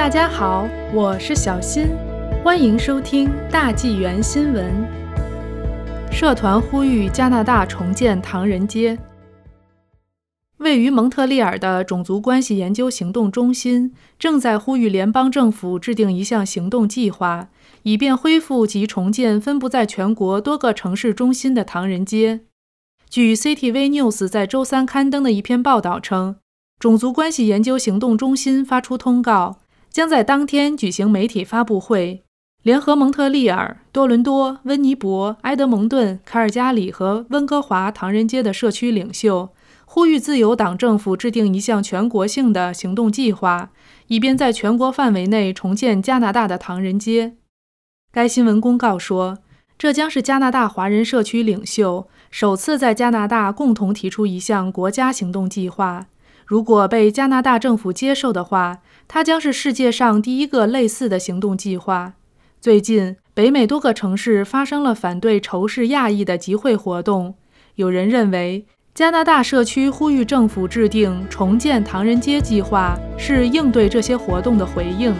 大家好，我是小新，欢迎收听大纪元新闻。社团呼吁加拿大重建唐人街。位于蒙特利尔的种族关系研究行动中心正在呼吁联邦政府制定一项行动计划，以便恢复及重建分布在全国多个城市中心的唐人街。据 CTV News 在周三刊登的一篇报道称，种族关系研究行动中心发出通告，将在当天举行媒体发布会，联合蒙特利尔、多伦多、温尼伯、埃德蒙顿、卡尔加里和温哥华唐人街的社区领袖，呼吁自由党政府制定一项全国性的行动计划，以便在全国范围内重建加拿大的唐人街。该新闻公告说。这将是加拿大华人社区领袖首次在加拿大共同提出一项国家行动计划。如果被加拿大政府接受的话，它将是世界上第一个类似的行动计划。最近，北美多个城市发生了反对仇视亚裔的集会活动。有人认为，加拿大社区呼吁政府制定重建唐人街计划，是应对这些活动的回应。